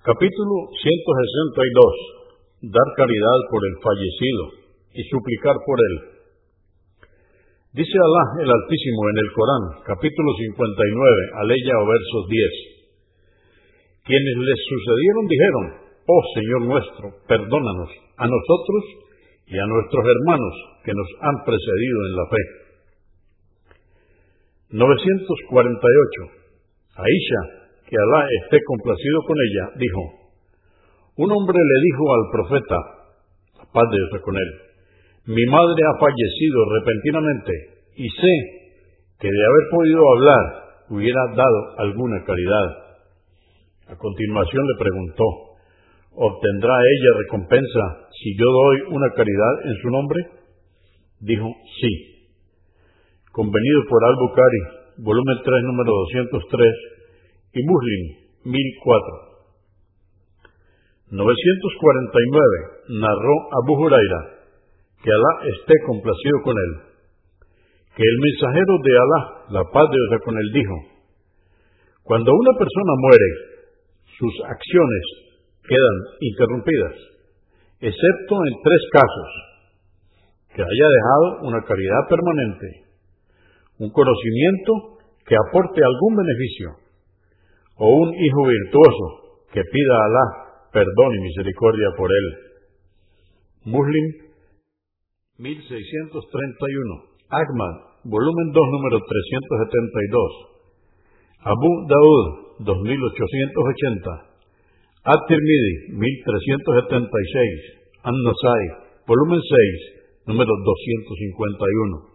Capítulo 162. Dar caridad por el fallecido y suplicar por él. Dice Alá el Altísimo en el Corán, capítulo 59, aleya o versos 10. Quienes les sucedieron dijeron, oh Señor nuestro, perdónanos a nosotros y a nuestros hermanos que nos han precedido en la fe. 948. Aisha que Alá esté complacido con ella, dijo, un hombre le dijo al profeta, paz de Dios con él, mi madre ha fallecido repentinamente y sé que de haber podido hablar hubiera dado alguna caridad. A continuación le preguntó, ¿obtendrá ella recompensa si yo doy una caridad en su nombre? Dijo, sí. Convenido por Al-Bukhari, volumen 3, número 203, y Muslim 1004. 949 narró Abu Huraira, que Alá esté complacido con él, que el mensajero de Alá, la paz de Dios con él, dijo, cuando una persona muere, sus acciones quedan interrumpidas, excepto en tres casos, que haya dejado una caridad permanente, un conocimiento que aporte algún beneficio, o un hijo virtuoso que pida a Alá perdón y misericordia por él. Muslim 1631. Ahmad, volumen 2, número 372. Abu Daud, 2880. At-Tirmidhi, 1376. An-Nasai, volumen 6, número 251.